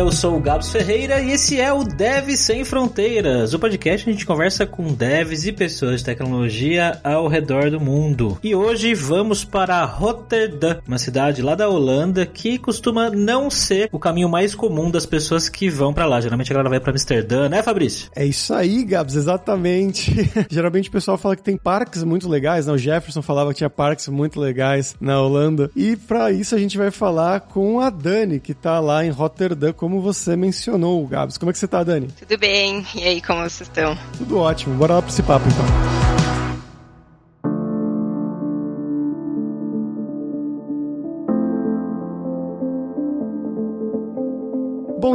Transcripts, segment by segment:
eu sou o Gabs Ferreira e esse é o Dev Sem Fronteiras, o podcast que a gente conversa com devs e pessoas de tecnologia ao redor do mundo. E hoje vamos para Rotterdam, uma cidade lá da Holanda que costuma não ser o caminho mais comum das pessoas que vão para lá. Geralmente a galera vai para Amsterdã, né, Fabrício? É isso aí, Gabs, exatamente. Geralmente o pessoal fala que tem parques muito legais, né? O Jefferson falava que tinha parques muito legais na Holanda. E para isso a gente vai falar com a Dani, que tá lá em Rotterdam, como você mencionou, Gabs. Como é que você tá, Dani? Tudo bem. E aí, como vocês estão? Tudo ótimo. Bora lá pra esse papo, então.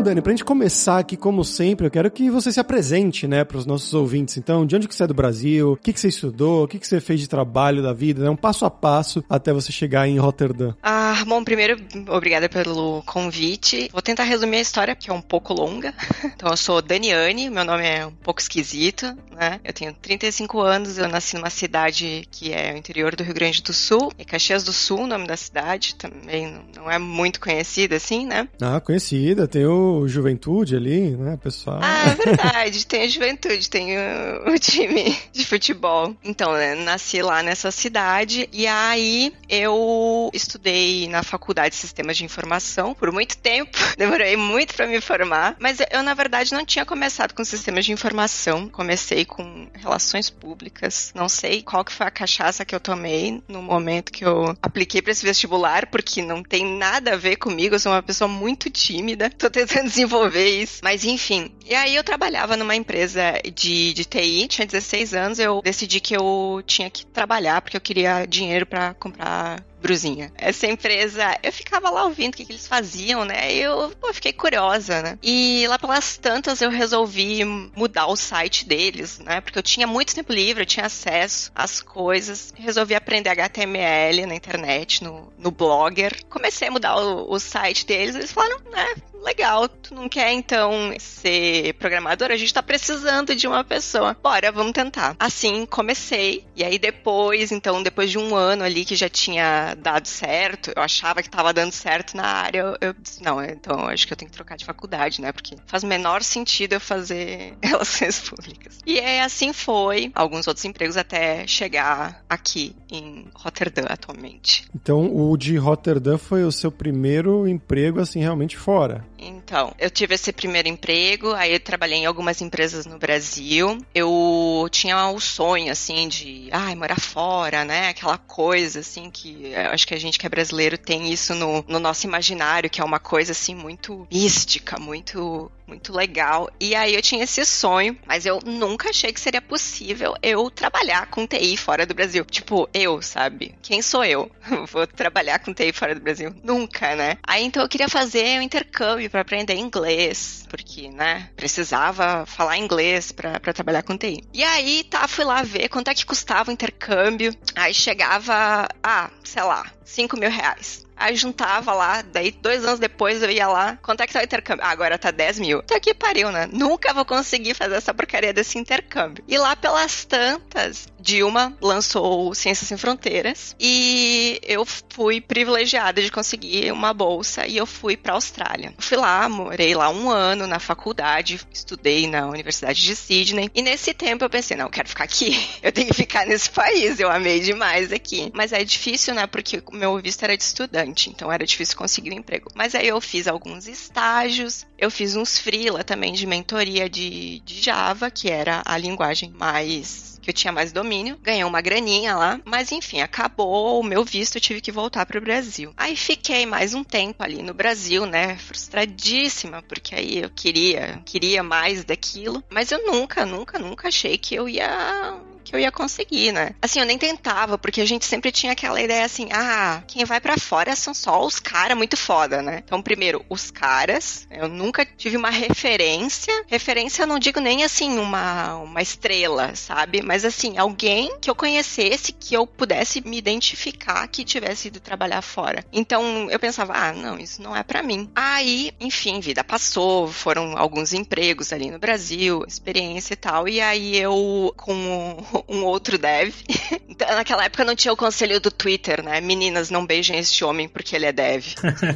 Dani, pra gente começar aqui, como sempre, eu quero que você se apresente, né, pros nossos ouvintes. Então, de onde que você é do Brasil? O que que você estudou? O que que você fez de trabalho da vida? Né? Um passo a passo até você chegar em Rotterdam. Ah, bom, primeiro, obrigada pelo convite. Vou tentar resumir a história, que é um pouco longa. Então, eu sou Daniane, meu nome é um pouco esquisito, né? Eu tenho 35 anos, eu nasci numa cidade que é o interior do Rio Grande do Sul, é Caxias do Sul, o nome da cidade, também não é muito conhecida assim, né? Ah, conhecida, tem o o Juventude ali, né, pessoal? Ah, é verdade. tem a Juventude, tem o, o, time de futebol. Então, né, nasci lá nessa cidade e aí eu estudei na faculdade de Sistemas de Informação por muito tempo. Demorei muito para me formar, mas eu, na verdade, não tinha começado com sistemas de informação. Comecei com relações públicas. Não sei qual que foi a cachaça que eu tomei no momento que eu apliquei para esse vestibular, porque não tem nada a ver comigo. Eu sou uma pessoa muito tímida. Tô tentando desenvolver isso. Mas enfim. E aí eu trabalhava numa empresa de, de TI, tinha 16 anos, eu decidi que eu tinha que trabalhar porque eu queria dinheiro para comprar brusinha. Essa empresa, eu ficava lá ouvindo o que, que eles faziam, né? Eu pô, fiquei curiosa, né? E lá pelas tantas eu resolvi mudar o site deles, né? Porque eu tinha muito tempo livre, eu tinha acesso às coisas. Resolvi aprender HTML na internet, no, no Blogger. Comecei a mudar o, o site deles. Eles falaram, né? Legal, tu não quer então ser programador? A gente tá precisando de uma pessoa. Bora, vamos tentar. Assim comecei. E aí depois, então, depois de um ano ali que já tinha dado certo, eu achava que tava dando certo na área, eu, eu disse, não, então acho que eu tenho que trocar de faculdade, né? Porque faz o menor sentido eu fazer relações públicas. E é assim foi, alguns outros empregos até chegar aqui em Rotterdam atualmente. Então, o de Rotterdam foi o seu primeiro emprego assim realmente fora? in Então, eu tive esse primeiro emprego, aí eu trabalhei em algumas empresas no Brasil. Eu tinha o sonho, assim, de, ai, morar fora, né? Aquela coisa, assim, que acho que a gente que é brasileiro tem isso no, no nosso imaginário, que é uma coisa, assim, muito mística, muito muito legal. E aí eu tinha esse sonho, mas eu nunca achei que seria possível eu trabalhar com TI fora do Brasil. Tipo, eu, sabe? Quem sou eu? Vou trabalhar com TI fora do Brasil? Nunca, né? Aí então eu queria fazer um intercâmbio para aprender inglês, porque, né, precisava falar inglês para trabalhar com TI. E aí, tá, fui lá ver quanto é que custava o intercâmbio. Aí chegava, ah, sei lá, 5 mil reais. Aí juntava lá, daí dois anos depois eu ia lá, quanto é que tá o intercâmbio? Ah, agora tá 10 mil. Tá aqui pariu, né? Nunca vou conseguir fazer essa porcaria desse intercâmbio. E lá pelas tantas, Dilma lançou Ciências Sem Fronteiras e eu fui privilegiada de conseguir uma bolsa e eu fui pra Austrália. Fui lá, morei lá um ano na faculdade, estudei na Universidade de Sydney e nesse tempo eu pensei, não, eu quero ficar aqui, eu tenho que ficar nesse país, eu amei demais aqui. Mas é difícil, né, porque o meu visto era de estudante estudante, então era difícil conseguir um emprego. Mas aí eu fiz alguns estágios, eu fiz uns freela também de mentoria de, de Java, que era a linguagem mais que eu tinha mais domínio, ganhei uma graninha lá, mas enfim, acabou o meu visto, eu tive que voltar para o Brasil. Aí fiquei mais um tempo ali no Brasil, né, frustradíssima, porque aí eu queria, queria mais daquilo, mas eu nunca, nunca, nunca achei que eu ia que eu ia conseguir, né? Assim, eu nem tentava, porque a gente sempre tinha aquela ideia assim, ah, quem vai para fora são só os caras muito foda, né? Então, primeiro, os caras, eu nunca tive uma referência, referência eu não digo nem assim uma, uma estrela, sabe? Mas assim, alguém que eu conhecesse, que eu pudesse me identificar que tivesse ido trabalhar fora. Então, eu pensava, ah, não, isso não é para mim. Aí, enfim, vida passou, foram alguns empregos ali no Brasil, experiência e tal, e aí eu, com um outro dev. Então, naquela época não tinha o conselho do Twitter, né? Meninas, não beijem este homem porque ele é dev.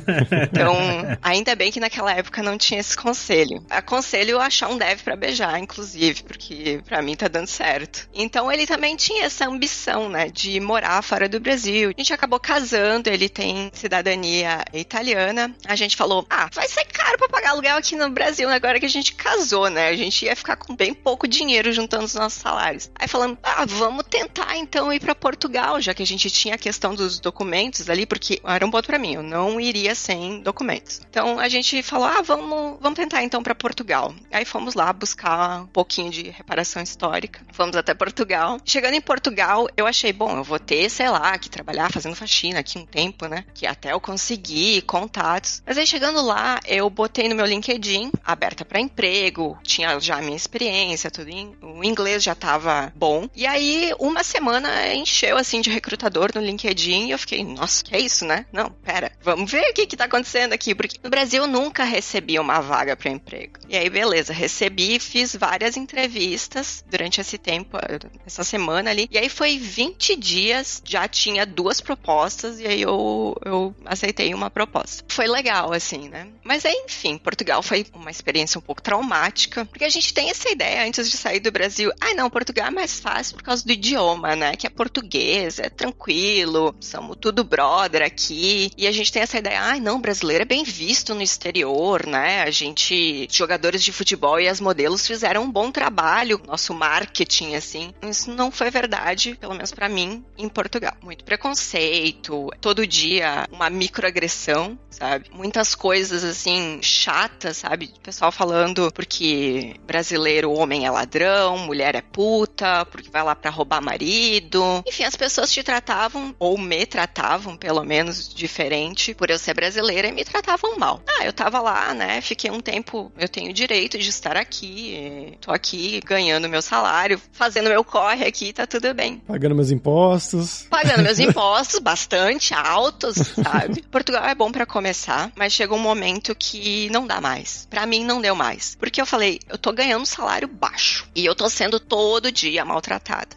então, ainda bem que naquela época não tinha esse conselho. Aconselho achar um dev para beijar, inclusive, porque para mim tá dando certo. Então, ele também tinha essa ambição, né, de morar fora do Brasil. A gente acabou casando, ele tem cidadania italiana. A gente falou: "Ah, vai ser caro para pagar aluguel aqui no Brasil, né? agora que a gente casou, né? A gente ia ficar com bem pouco dinheiro juntando os nossos salários. Aí falando: "Ah, vamos tentar então ir para Portugal, já que a gente tinha a questão dos documentos ali, porque era um ponto para mim, eu não iria sem documentos. Então a gente falou: "Ah, vamos, vamos tentar então para Portugal". Aí fomos lá buscar um pouquinho de reparação histórica. Fomos até Portugal. Chegando em Portugal, eu achei, bom, eu vou ter, sei lá, que trabalhar fazendo faxina aqui um tempo, né? Que até eu conseguir contatos. Mas aí chegando lá, eu botei no meu LinkedIn, aberta para emprego, tinha já a minha experiência, tudo em, o inglês já tava bom. E aí, uma semana encheu assim de recrutador no LinkedIn e eu fiquei, nossa, que é isso, né? Não, pera, vamos ver o que que tá acontecendo aqui, porque no Brasil eu nunca recebi uma vaga para emprego. E aí, beleza, recebi, fiz várias entrevistas durante esse tempo, essa semana ali. E aí foi 20 dias, já tinha duas propostas e aí eu, eu aceitei uma proposta. Foi legal, assim, né? Mas aí, enfim, Portugal foi uma experiência um pouco traumática, porque a gente tem essa ideia antes de sair do Brasil. Ah, não, Portugal é mais fácil por causa do idioma, né? Que é português, é tranquilo, somos tudo brother aqui. E a gente tem essa ideia, ah, não, brasileiro é bem visto no exterior, né? A gente, jogadores de futebol e as modelos fizeram um bom trabalho, nosso marketing, assim. Isso não foi verdade, pelo menos para mim, em Portugal. Muito preconceito, todo dia uma microagressão, sabe? Muitas coisas, assim, chatas, sabe? O pessoal falando porque brasileiro, homem é ladrão, mulher é puta, vai lá pra roubar marido. Enfim, as pessoas te tratavam, ou me tratavam, pelo menos, diferente por eu ser brasileira e me tratavam mal. Ah, eu tava lá, né? Fiquei um tempo, eu tenho direito de estar aqui, tô aqui ganhando meu salário, fazendo meu corre aqui, tá tudo bem. Pagando meus impostos. Pagando meus impostos, bastante altos, sabe? Portugal é bom para começar, mas chega um momento que não dá mais. Para mim não deu mais. Porque eu falei, eu tô ganhando um salário baixo e eu tô sendo todo dia maltratada.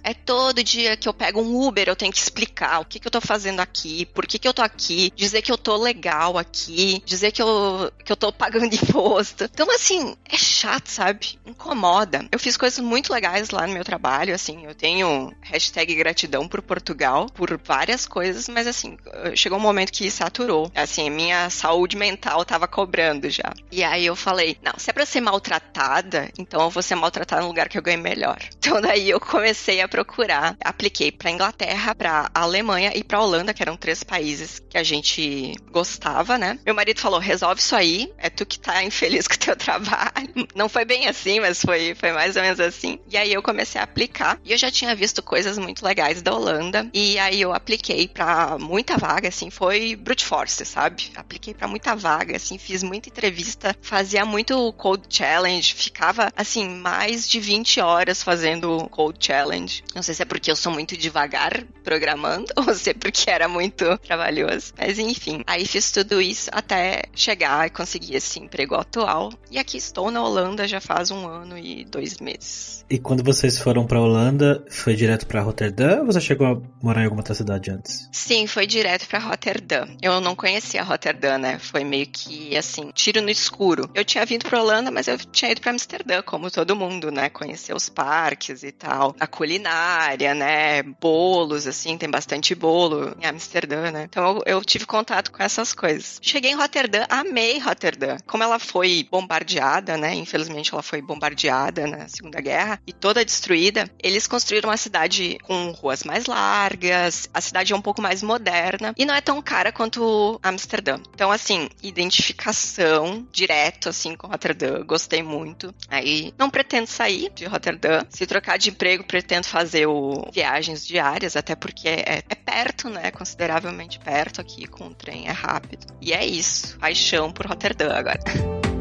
É todo dia que eu pego um Uber, eu tenho que explicar o que, que eu tô fazendo aqui, por que, que eu tô aqui, dizer que eu tô legal aqui, dizer que eu, que eu tô pagando imposto. Então, assim, é chato, sabe? Incomoda. Eu fiz coisas muito legais lá no meu trabalho, assim, eu tenho hashtag gratidão por Portugal, por várias coisas, mas assim, chegou um momento que saturou. Assim, minha saúde mental tava cobrando já. E aí eu falei, não, se é pra ser maltratada, então eu vou ser maltratada no lugar que eu ganho melhor. Então daí eu comecei a procurar, apliquei pra Inglaterra, pra Alemanha e pra Holanda, que eram três países que a gente gostava, né? Meu marido falou, resolve isso aí, é tu que tá infeliz com o teu trabalho. Não foi bem assim, mas foi, foi mais ou menos assim. E aí eu comecei a aplicar, e eu já tinha visto coisas muito legais da Holanda, e aí eu apliquei pra muita vaga, assim, foi brute force, sabe? Apliquei pra muita vaga, assim, fiz muita entrevista, fazia muito code challenge, ficava, assim, mais de 20 horas fazendo code challenge. Não sei se é porque eu sou muito devagar programando, ou se é porque era muito trabalhoso. Mas enfim, aí fiz tudo isso até chegar e conseguir esse emprego atual. E aqui estou na Holanda já faz um ano e dois meses. E quando vocês foram pra Holanda, foi direto pra Rotterdam ou você chegou a morar em alguma outra cidade antes? Sim, foi direto pra Rotterdam. Eu não conhecia Rotterdam, né? Foi meio que assim, tiro no escuro. Eu tinha vindo pra Holanda, mas eu tinha ido pra Amsterdã, como todo mundo, né? Conhecer os parques e tal. A culinária, né? Bolos, assim, tem bastante bolo em Amsterdã, né? Então eu, eu tive contato com essas coisas. Cheguei em Rotterdam, amei Rotterdam. Como ela foi bombardeada, né? Infelizmente ela foi bombardeada na Segunda Guerra e toda destruída, eles construíram uma cidade com ruas mais largas, a cidade é um pouco mais moderna e não é tão cara quanto Amsterdã. Então, assim, identificação direto, assim, com Rotterdam, gostei muito. Aí, não pretendo sair de Rotterdam. Se trocar de emprego, pretendo fazer o viagens diárias, até porque é, é perto, né? Consideravelmente perto aqui, com o trem é rápido. E é isso. Paixão por Rotterdam agora.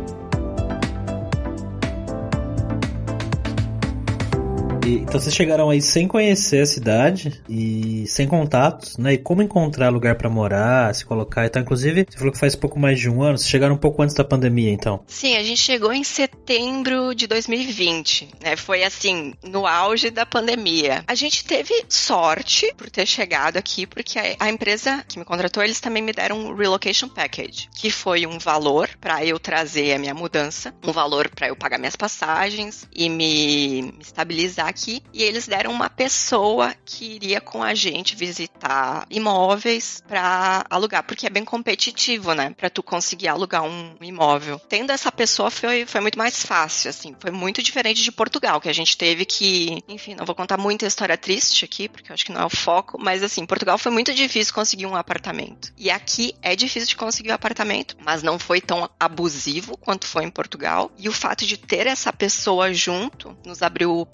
E, então vocês chegaram aí sem conhecer a cidade e sem contatos, né? E como encontrar lugar para morar, se colocar. Então, inclusive, você falou que faz pouco mais de um ano. Vocês chegaram um pouco antes da pandemia, então? Sim, a gente chegou em setembro de 2020, né? Foi assim, no auge da pandemia. A gente teve sorte por ter chegado aqui, porque a, a empresa que me contratou, eles também me deram um relocation package, que foi um valor para eu trazer a minha mudança, um valor para eu pagar minhas passagens e me, me estabilizar aqui. E eles deram uma pessoa que iria com a gente visitar imóveis para alugar, porque é bem competitivo, né? Para tu conseguir alugar um imóvel. Tendo essa pessoa foi, foi muito mais fácil, assim. Foi muito diferente de Portugal, que a gente teve que, enfim, não vou contar muita história triste aqui, porque eu acho que não é o foco, mas assim, Portugal foi muito difícil conseguir um apartamento. E aqui é difícil de conseguir um apartamento, mas não foi tão abusivo quanto foi em Portugal. E o fato de ter essa pessoa junto nos abriu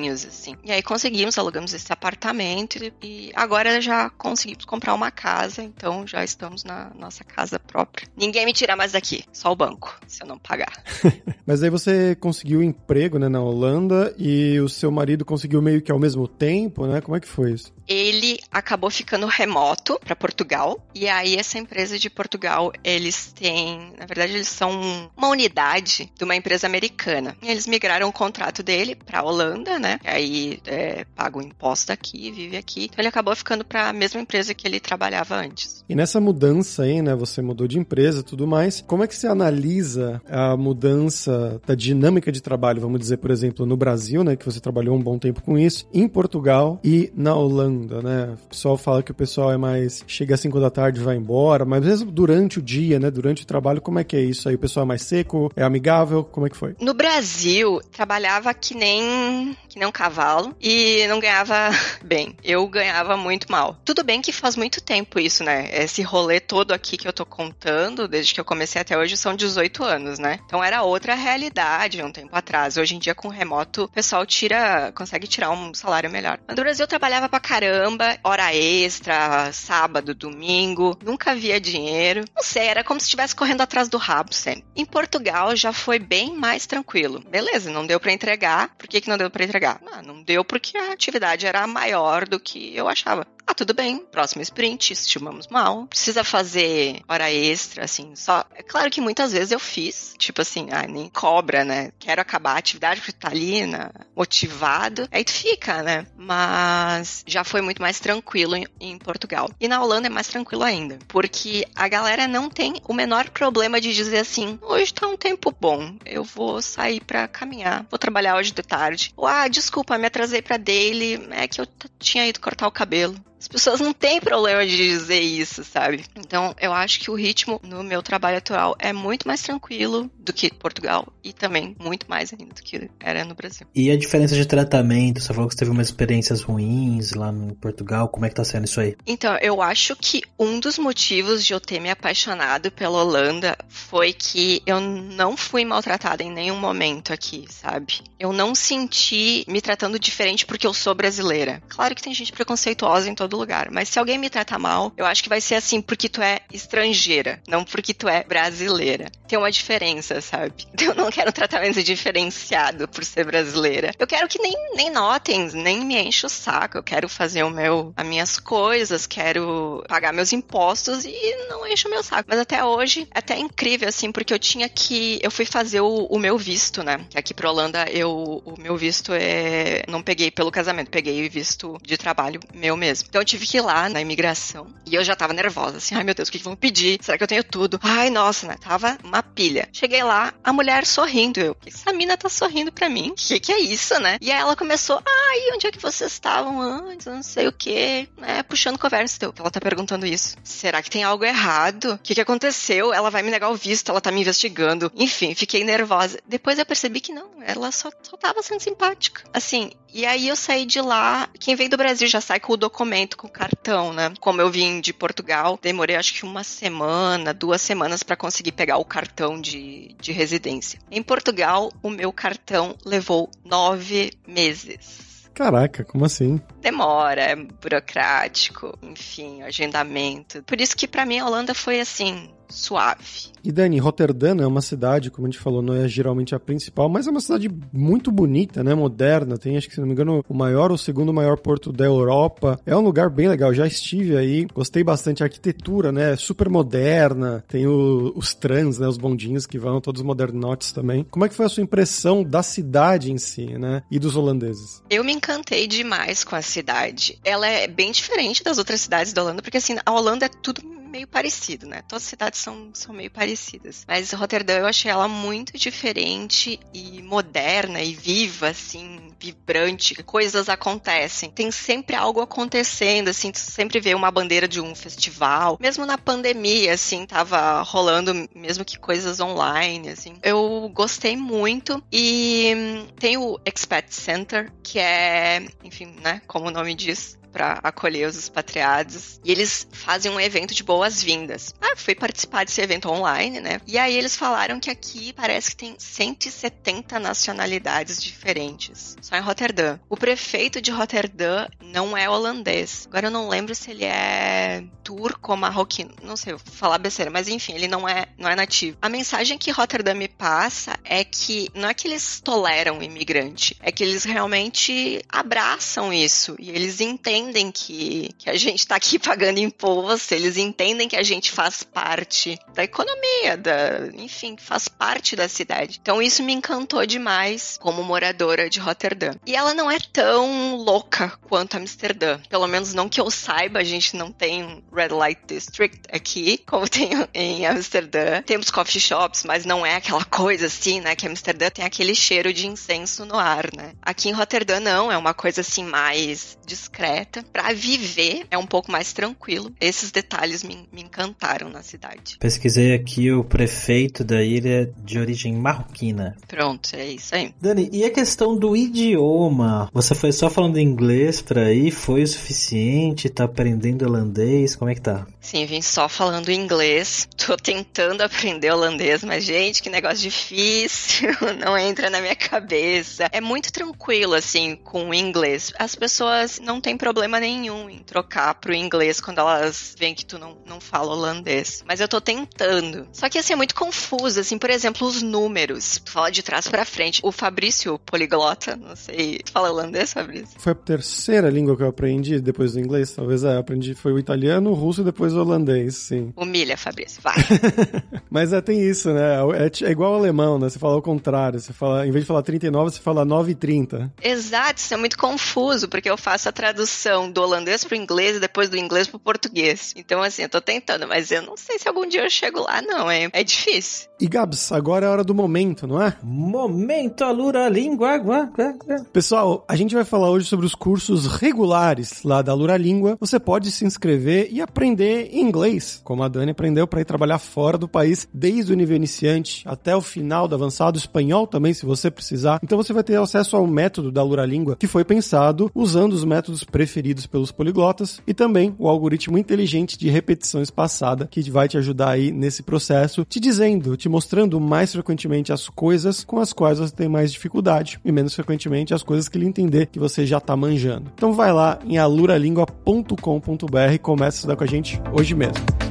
caminhos, assim. E aí conseguimos, alugamos esse apartamento e agora já conseguimos comprar uma casa, então já estamos na nossa casa própria. Ninguém me tira mais daqui, só o banco, se eu não pagar. Mas aí você conseguiu emprego, né, na Holanda e o seu marido conseguiu meio que ao mesmo tempo, né? Como é que foi isso? Ele acabou ficando remoto para Portugal e aí essa empresa de Portugal, eles têm, na verdade, eles são uma unidade de uma empresa americana. E eles migraram o contrato dele para Holanda, né? E aí é, paga o imposto aqui, vive aqui. Então ele acabou ficando para a mesma empresa que ele trabalhava antes. E nessa mudança aí, né? Você mudou de empresa, tudo mais. Como é que você analisa a mudança da dinâmica de trabalho, vamos dizer, por exemplo, no Brasil, né? Que você trabalhou um bom tempo com isso, em Portugal e na Holanda, né? O pessoal fala que o pessoal é mais chega às 5 da tarde e vai embora, mas mesmo durante o dia, né? Durante o trabalho, como é que é isso aí? O pessoal é mais seco, é amigável? Como é que foi? No Brasil, trabalhava que nem que nem um cavalo e não ganhava bem. Eu ganhava muito mal. Tudo bem que faz muito tempo isso, né? Esse rolê todo aqui que eu tô contando, desde que eu comecei até hoje, são 18 anos, né? Então era outra realidade um tempo atrás. Hoje em dia, com remoto, o pessoal tira, consegue tirar um salário melhor. No Brasil, eu trabalhava pra caramba, hora extra, sábado, domingo, nunca via dinheiro. Não sei, era como se estivesse correndo atrás do rabo sempre. Em Portugal já foi bem mais tranquilo. Beleza, não deu para entregar. Por que, que não deu para entregar? Ah, não deu porque a atividade era maior do que eu achava. Ah, tudo bem, próximo sprint, estimamos mal. Precisa fazer hora extra, assim, só. É claro que muitas vezes eu fiz, tipo assim, ah, nem cobra, né? Quero acabar a atividade porque tá ali, né? motivado. Aí tu fica, né? Mas já foi muito mais tranquilo em, em Portugal. E na Holanda é mais tranquilo ainda, porque a galera não tem o menor problema de dizer assim: hoje tá um tempo bom, eu vou sair para caminhar, vou trabalhar hoje de tarde. Ou, ah, desculpa, me atrasei pra daily, é que eu tinha ido cortar o cabelo. As pessoas não têm problema de dizer isso, sabe? Então, eu acho que o ritmo no meu trabalho atual é muito mais tranquilo do que Portugal e também muito mais ainda do que era no Brasil. E a diferença de tratamento? Você falou que você teve umas experiências ruins lá em Portugal. Como é que tá sendo isso aí? Então, eu acho que um dos motivos de eu ter me apaixonado pela Holanda foi que eu não fui maltratada em nenhum momento aqui, sabe? Eu não senti me tratando diferente porque eu sou brasileira. Claro que tem gente preconceituosa em todo lugar. Mas se alguém me tratar mal, eu acho que vai ser assim porque tu é estrangeira, não porque tu é brasileira. Tem uma diferença, sabe? Eu não quero um tratamento diferenciado por ser brasileira. Eu quero que nem, nem notem, nem me enche o saco. Eu quero fazer o meu, as minhas coisas, quero pagar meus impostos e não enche o meu saco. Mas até hoje, é até incrível, assim, porque eu tinha que. Eu fui fazer o, o meu visto, né? Aqui pra Holanda, eu, o meu visto é. Não peguei pelo casamento, peguei visto de trabalho meu mesmo. Então eu tive que ir lá na imigração. E eu já tava nervosa, assim, ai meu Deus, o que, que vão pedir? Será que eu tenho tudo? Ai, nossa, né? Tava uma pilha. Cheguei lá, a mulher sorrindo. Eu, essa mina tá sorrindo pra mim. Que que é isso, né? E aí ela começou, ai, onde é que vocês estavam antes? Não sei o que, né? Puxando conversa. Então, ela tá perguntando isso. Será que tem algo errado? O que, que aconteceu? Ela vai me negar o visto, ela tá me investigando. Enfim, fiquei nervosa. Depois eu percebi que não, ela só, só tava sendo simpática. Assim, e aí eu saí de lá. Quem vem do Brasil já sai com o documento, com o cartão, né? Como eu vim de Portugal, demorei acho que uma semana, duas semanas para conseguir pegar o cartão de, de residência. Em Portugal, o meu cartão levou nove meses. Caraca, como assim? Demora, é burocrático, enfim, agendamento. Por isso que para mim a Holanda foi assim, suave. E Dani, Roterdã é uma cidade, como a gente falou, não é geralmente a principal, mas é uma cidade muito bonita, né? Moderna. Tem, acho que se não me engano, o maior ou segundo maior porto da Europa. É um lugar bem legal. Já estive aí, gostei bastante. A arquitetura, né? Super moderna. Tem o, os trans, né? Os bondinhos que vão, todos modernotes também. Como é que foi a sua impressão da cidade em si, né? E dos holandeses? Eu me encantei demais com a cidade. Ela é bem diferente das outras cidades da Holanda, porque assim, a Holanda é tudo meio parecido, né? Todas as cidades são, são meio parecidas. Mas Roterdã eu achei ela muito diferente e moderna e viva, assim, vibrante. Coisas acontecem. Tem sempre algo acontecendo, assim, tu sempre vê uma bandeira de um festival. Mesmo na pandemia, assim, tava rolando mesmo que coisas online, assim. Eu gostei muito e hum, tem o Expat Center, que é, enfim, né, como o nome diz, para acolher os expatriados. E eles fazem um evento de boas-vindas. Ah, fui participar desse evento online, né? E aí eles falaram que aqui parece que tem 170 nacionalidades diferentes. Só em Roterdã. O prefeito de Roterdã não é holandês. Agora eu não lembro se ele é turco ou marroquino. Não sei, vou falar besteira, mas enfim, ele não é, não é nativo. A mensagem que Roterdã me passa é que não é que eles toleram imigrante, é que eles realmente abraçam isso e eles entendem entendem que, que a gente está aqui pagando imposto, eles entendem que a gente faz parte da economia, da, enfim, faz parte da cidade. Então isso me encantou demais como moradora de Roterdã. E ela não é tão louca quanto Amsterdã. Pelo menos não que eu saiba, a gente não tem Red Light District aqui, como tem em Amsterdã. Temos coffee shops, mas não é aquela coisa assim, né? Que Amsterdã tem aquele cheiro de incenso no ar, né? Aqui em Roterdã não, é uma coisa assim mais discreta para viver é um pouco mais tranquilo. Esses detalhes me, me encantaram na cidade. Pesquisei aqui o prefeito da ilha de origem marroquina. Pronto, é isso aí. Dani, e a questão do idioma? Você foi só falando inglês para ir? Foi o suficiente? Tá aprendendo holandês? Como é que tá? Sim, vim só falando inglês. Tô tentando aprender holandês, mas gente, que negócio difícil. Não entra na minha cabeça. É muito tranquilo assim com o inglês. As pessoas não têm problema problema nenhum em trocar pro inglês quando elas veem que tu não, não fala holandês. Mas eu tô tentando. Só que assim, é muito confuso, assim, por exemplo, os números. Tu fala de trás para frente. O Fabrício, poliglota, não sei, tu fala holandês, Fabrício? Foi a terceira língua que eu aprendi depois do inglês, talvez é. Eu aprendi, foi o italiano, o russo e depois o holandês, sim. Humilha, Fabrício, vai. Mas é, tem isso, né? É, é, igual ao alemão, né? Você fala ao contrário. Você fala, em vez de falar 39, você fala 9 e 30. Exato, isso é muito confuso, porque eu faço a tradução tradução do holandês pro inglês e depois do inglês pro português. Então, assim, eu tô tentando, mas eu não sei se algum dia eu chego lá, não, é, é difícil. E Gabs, agora é a hora do momento, não é? Momento Alura Língua. Pessoal, a gente vai falar hoje sobre os cursos regulares lá da Alura Língua. Você pode se inscrever e aprender inglês, como a Dani aprendeu para ir trabalhar fora do país, desde o nível iniciante até o final do avançado, espanhol também, se você precisar. Então você vai ter acesso ao método da Alura Língua, que foi pensado usando os métodos preferidos preferidos pelos poliglotas e também o algoritmo inteligente de repetição espaçada que vai te ajudar aí nesse processo, te dizendo, te mostrando mais frequentemente as coisas com as quais você tem mais dificuldade e menos frequentemente as coisas que ele entender que você já está manjando. Então vai lá em aluralingua.com.br e começa a estudar com a gente hoje mesmo.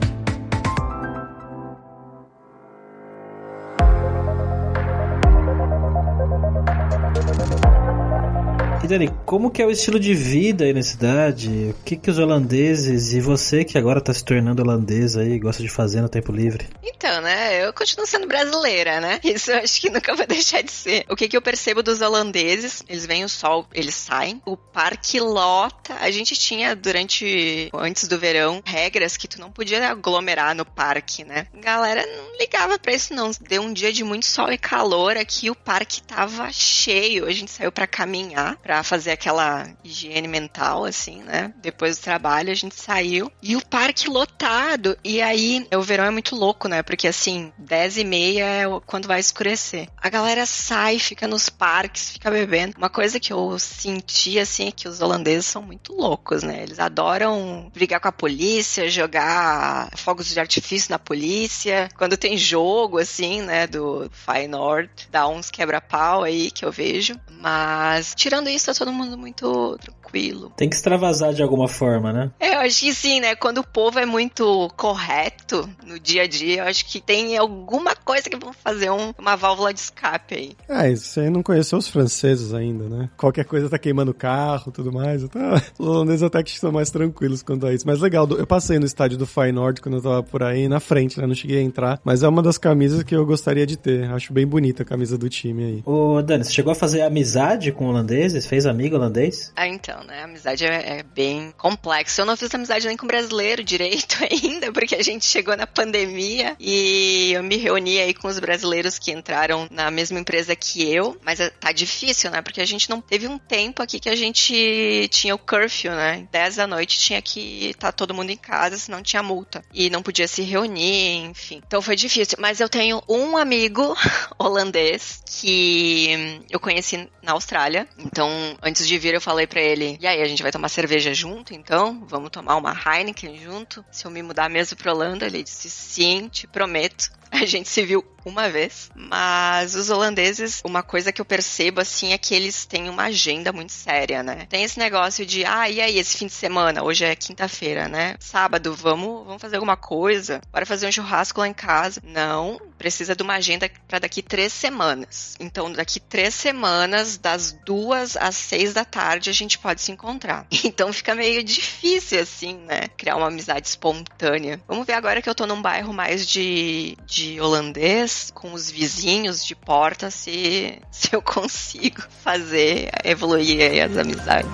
Dani, como que é o estilo de vida aí na cidade? O que que os holandeses e você que agora tá se tornando holandês aí gosta de fazer no tempo livre? Então, né, eu continuo sendo brasileira, né? Isso eu acho que nunca vai deixar de ser. O que que eu percebo dos holandeses? Eles vêm o sol, eles saem, o parque lota. A gente tinha durante antes do verão regras que tu não podia aglomerar no parque, né? Galera não ligava para isso não. Deu um dia de muito sol e calor aqui, o parque tava cheio. A gente saiu para caminhar, fazer aquela higiene mental, assim, né? Depois do trabalho, a gente saiu. E o parque lotado. E aí, o verão é muito louco, né? Porque assim, 10 e meia é quando vai escurecer. A galera sai, fica nos parques, fica bebendo. Uma coisa que eu senti, assim, é que os holandeses são muito loucos, né? Eles adoram brigar com a polícia, jogar fogos de artifício na polícia. Quando tem jogo, assim, né, do Feyenoord, dá uns quebra-pau aí que eu vejo. Mas, tirando isso, tá todo mundo muito tranquilo. Tem que extravasar de alguma forma, né? É, eu acho que sim, né? Quando o povo é muito correto no dia a dia, eu acho que tem alguma coisa que vão fazer um, uma válvula de escape aí. É, você não conheceu os franceses ainda, né? Qualquer coisa tá queimando o carro tudo mais. Então, os holandeses até que estão mais tranquilos quanto a isso. Mas legal, eu passei no estádio do Feyenoord quando eu tava por aí, na frente, né? Não cheguei a entrar. Mas é uma das camisas que eu gostaria de ter. Acho bem bonita a camisa do time aí. Ô, Dani, você chegou a fazer amizade com holandeses? Fez amigo holandês? Ah, então, né? A amizade é, é bem complexa. Eu não fiz amizade nem com brasileiro direito ainda, porque a gente chegou na pandemia e eu me reuni aí com os brasileiros que entraram na mesma empresa que eu. Mas é, tá difícil, né? Porque a gente não teve um tempo aqui que a gente tinha o curfew, né? 10 da noite tinha que estar tá todo mundo em casa, senão tinha multa. E não podia se reunir, enfim. Então foi difícil. Mas eu tenho um amigo holandês que eu conheci na Austrália. Então, antes de vir, eu falei para ele: e aí, a gente vai tomar cerveja junto? Então, vamos tomar uma Heineken junto? Se eu me mudar mesmo pra Holanda? Ele disse: sim, te prometo. A gente se viu uma vez, mas os holandeses, uma coisa que eu percebo assim é que eles têm uma agenda muito séria, né? Tem esse negócio de, ah, e aí esse fim de semana, hoje é quinta-feira, né? Sábado, vamos, vamos fazer alguma coisa? Bora fazer um churrasco lá em casa? Não, precisa de uma agenda para daqui três semanas. Então, daqui três semanas, das duas às seis da tarde, a gente pode se encontrar. Então fica meio difícil, assim, né? Criar uma amizade espontânea. Vamos ver agora que eu tô num bairro mais de, de holandês, com os vizinhos de porta, se, se eu consigo fazer, evoluir as amizades.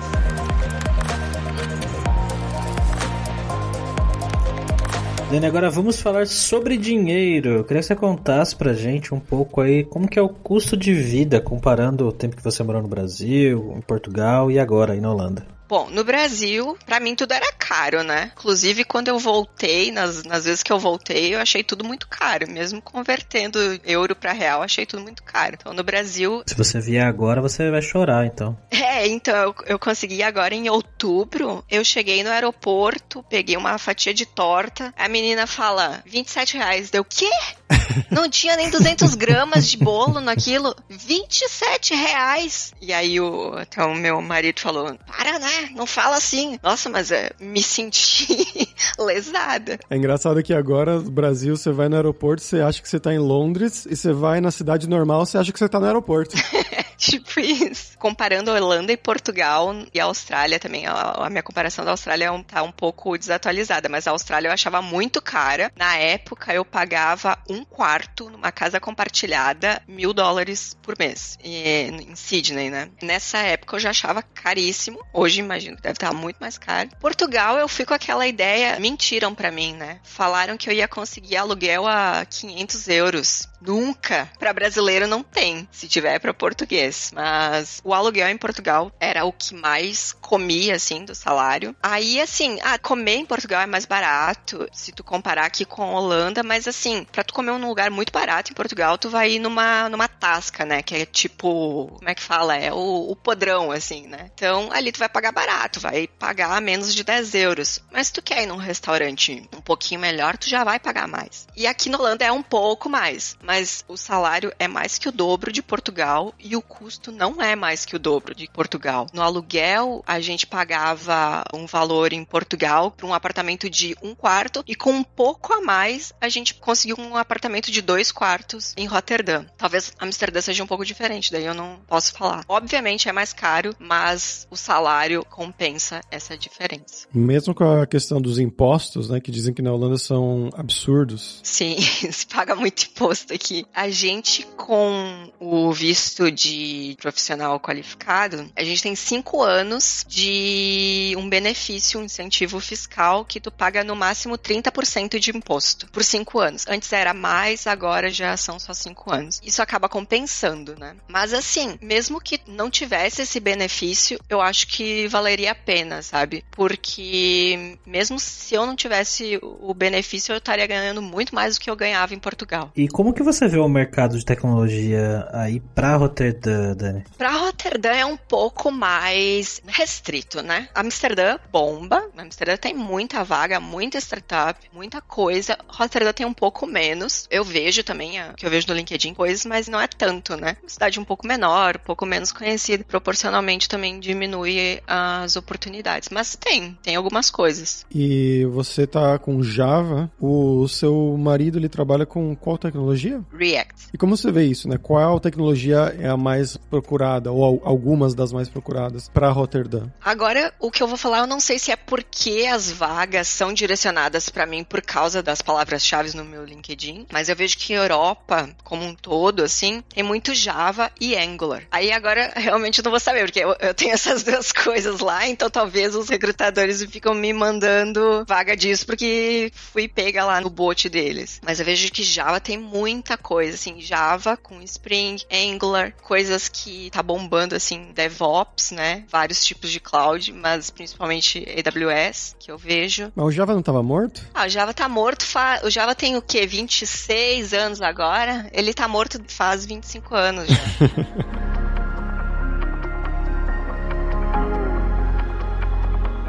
Dani, agora vamos falar sobre dinheiro. Eu queria que você contasse pra gente um pouco aí como que é o custo de vida comparando o tempo que você morou no Brasil, em Portugal e agora aí na Holanda. Bom, no Brasil, para mim tudo era caro, né? Inclusive, quando eu voltei, nas, nas vezes que eu voltei, eu achei tudo muito caro. Mesmo convertendo euro para real, achei tudo muito caro. Então, no Brasil. Se você vier agora, você vai chorar, então. É, então, eu, eu consegui agora em outubro. Eu cheguei no aeroporto, peguei uma fatia de torta. A menina fala: 27 reais. Deu, quê? Não tinha nem 200 gramas de bolo naquilo. 27 reais. E aí o, até o meu marido falou: Para, né? Não fala assim. Nossa, mas é, me senti lesada. É engraçado que agora no Brasil você vai no aeroporto, você acha que você tá em Londres, e você vai na cidade normal, você acha que você tá no aeroporto. tipo isso. Comparando Holanda e Portugal e a Austrália também, a, minha comparação da Austrália é tá um pouco desatualizada, mas a Austrália eu achava muito cara. Na época eu pagava um quarto numa casa compartilhada, mil dólares por mês, em Sydney, né? Nessa época eu já achava caríssimo. Hoje imagino que deve estar muito mais caro. Portugal eu fico com aquela ideia, mentiram para mim, né? Falaram que eu ia conseguir aluguel a 500 euros. Nunca. Para brasileiro não tem, se tiver para português. Mas o aluguel em Portugal era o que mais comia, assim, do salário. Aí, assim, ah, comer em Portugal é mais barato, se tu comparar aqui com a Holanda, mas assim, pra tu comer num lugar muito barato em Portugal, tu vai ir numa, numa tasca, né? Que é tipo, como é que fala? É o, o podrão, assim, né? Então, ali tu vai pagar barato, vai pagar menos de 10 euros. Mas se tu quer ir num restaurante um pouquinho melhor, tu já vai pagar mais. E aqui na Holanda é um pouco mais, mas o salário é mais que o dobro de Portugal e o custo não é mais que o dobro de Portugal. No aluguel, a gente pagava um valor em Portugal para um apartamento de um quarto e com um pouco a mais a gente conseguiu um apartamento de dois quartos em Rotterdam. Talvez Amsterdã seja um pouco diferente, daí eu não posso falar. Obviamente é mais caro, mas o salário compensa essa diferença. Mesmo com a questão dos impostos, né, que dizem que na Holanda são absurdos. Sim, se paga muito imposto aqui. A gente com o visto de profissional qualificado, a gente tem cinco anos de um benefício, um incentivo fiscal que tu paga no máximo 30% de imposto por cinco anos. Antes era mais, agora já são só cinco anos. Isso acaba compensando, né? Mas assim, mesmo que não tivesse esse benefício, eu acho que valeria a pena, sabe? Porque mesmo se eu não tivesse o benefício, eu estaria ganhando muito mais do que eu ganhava em Portugal. E como que você vê o mercado de tecnologia aí para Roterdã, Dani? Para Roterdã é um pouco mais restrito, né? Amsterdã bomba. Amsterdã tem muita vaga, muita startup, muita coisa. Roterdã tem um pouco menos. Eu vejo também, que eu vejo no LinkedIn coisas, mas não é tanto, né? Uma cidade um pouco menor, um pouco menos conhecida, proporcionalmente também diminui as oportunidades. Mas tem, tem algumas coisas. E você tá com Java, o seu marido ele trabalha com qual tecnologia? React. E como você vê isso, né? Qual tecnologia é a mais procurada ou algumas das mais procuradas para Rotterdam? Agora, o que eu vou falar, eu não sei se é porque as vagas são direcionadas para mim por causa das palavras-chave no meu LinkedIn, mas eu vejo que Europa, como um todo, assim, tem muito Java e Angular. Aí agora, realmente, eu não vou saber, porque eu, eu tenho essas duas coisas lá, então talvez os recrutadores ficam me mandando vaga disso, porque fui pega lá no bot deles. Mas eu vejo que Java tem muita coisa, assim, Java com Spring, Angular, coisas que tá bombando, assim, DevOps, né? Vários tipos de cloud, mas principalmente AWS, que eu vejo. Mas o Java não tava morto? Ah, o Java tá morto, fa... o Java tem o quê? 26 anos agora? Ele tá morto faz 25 anos já.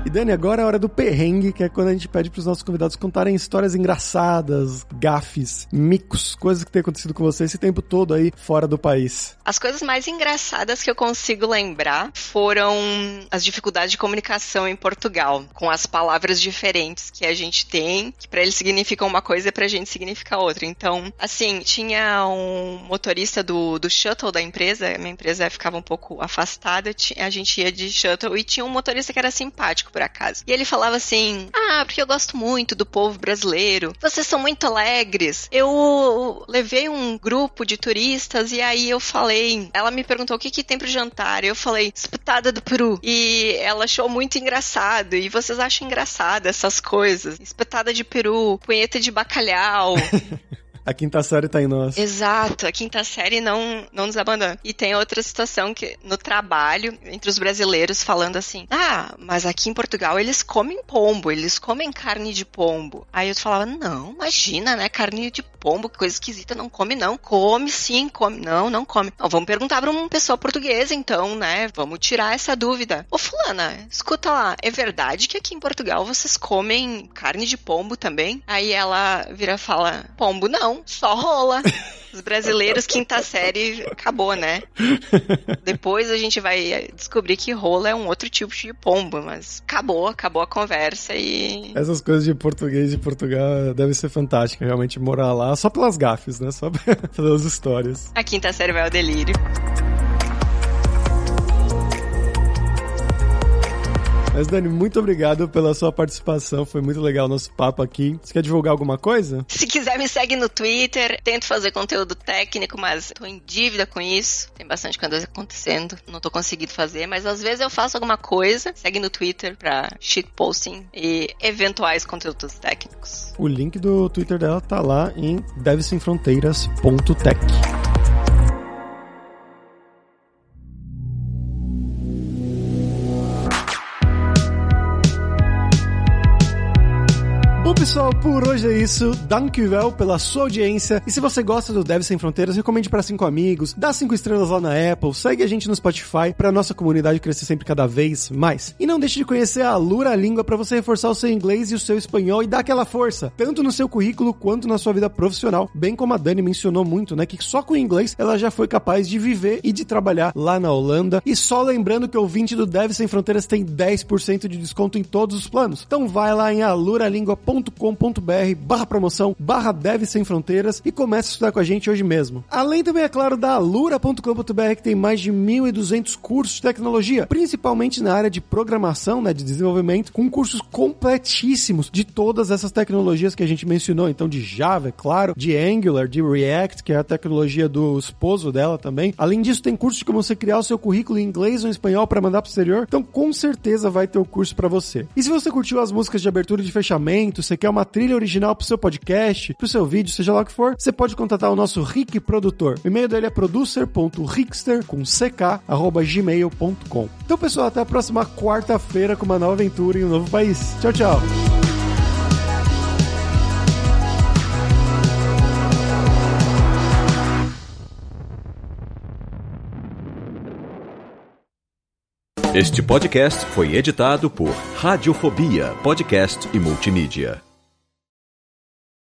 E Dani, agora é a hora do perrengue, que é quando a gente pede para os nossos convidados contarem histórias engraçadas, gafes, micos, coisas que têm acontecido com você esse tempo todo aí fora do país. As coisas mais engraçadas que eu consigo lembrar foram as dificuldades de comunicação em Portugal, com as palavras diferentes que a gente tem, que para eles significam uma coisa e pra gente significa outra. Então, assim, tinha um motorista do, do shuttle da empresa, a minha empresa ficava um pouco afastada, a gente ia de shuttle e tinha um motorista que era simpático por acaso. E ele falava assim: Ah, porque eu gosto muito do povo brasileiro. Vocês são muito alegres. Eu levei um grupo de turistas e aí eu falei. Ela me perguntou o que, que tem pro jantar. Eu falei, espetada do Peru. E ela achou muito engraçado. E vocês acham engraçado essas coisas? Espetada de peru, punheta de bacalhau. A quinta série tá em nós. Exato, a quinta série não, não nos abandona. E tem outra situação que no trabalho, entre os brasileiros, falando assim: ah, mas aqui em Portugal eles comem pombo, eles comem carne de pombo. Aí eu falava: não, imagina, né? Carne de pombo, que coisa esquisita, não come não. Come sim, come. Não, não come. Vamos perguntar pra uma pessoa portuguesa então, né? Vamos tirar essa dúvida. Ô fulana, escuta lá, é verdade que aqui em Portugal vocês comem carne de pombo também? Aí ela vira e fala: pombo não só rola. Os brasileiros, quinta série, acabou, né? Depois a gente vai descobrir que rola é um outro tipo de pombo, mas acabou, acabou a conversa e. Essas coisas de português de Portugal deve ser fantástica, realmente morar lá, só pelas gafes, né? Só pelas histórias. A quinta série vai ao delírio. Mas, Dani, muito obrigado pela sua participação. Foi muito legal o nosso papo aqui. Você quer divulgar alguma coisa? Se quiser, me segue no Twitter. Tento fazer conteúdo técnico, mas tô em dívida com isso. Tem bastante coisa acontecendo. Não tô conseguindo fazer, mas às vezes eu faço alguma coisa. Segue no Twitter pra shitposting e eventuais conteúdos técnicos. O link do Twitter dela tá lá em devsemfronteiras.tech. pessoal, por hoje é isso. Dankjewel pela sua audiência. E se você gosta do Deve Sem Fronteiras, recomende para cinco amigos, dá cinco estrelas lá na Apple, segue a gente no Spotify para nossa comunidade crescer sempre cada vez mais. E não deixe de conhecer a Lura Língua para você reforçar o seu inglês e o seu espanhol e dar aquela força, tanto no seu currículo quanto na sua vida profissional, bem como a Dani mencionou muito, né, que só com o inglês ela já foi capaz de viver e de trabalhar lá na Holanda. E só lembrando que o ouvinte do Deve Sem Fronteiras tem 10% de desconto em todos os planos. Então vai lá em aluralingua.com com.br barra promoção barra Dev Sem Fronteiras e comece a estudar com a gente hoje mesmo. Além também, é claro, da alura.com.br que tem mais de 1.200 cursos de tecnologia, principalmente na área de programação, né, de desenvolvimento, com cursos completíssimos de todas essas tecnologias que a gente mencionou. Então, de Java, é claro, de Angular, de React, que é a tecnologia do esposo dela também. Além disso, tem curso de como você criar o seu currículo em inglês ou em espanhol para mandar para o exterior. Então, com certeza vai ter o curso para você. E se você curtiu as músicas de abertura e de fechamento, você quer uma trilha original pro seu podcast, pro seu vídeo, seja lá o que for, você pode contatar o nosso Rick Produtor. O e-mail dele é producer.rickster com ck, arroba gmail.com. Então, pessoal, até a próxima quarta-feira com uma nova aventura em um novo país. Tchau, tchau! Este podcast foi editado por Radiofobia, podcast e multimídia.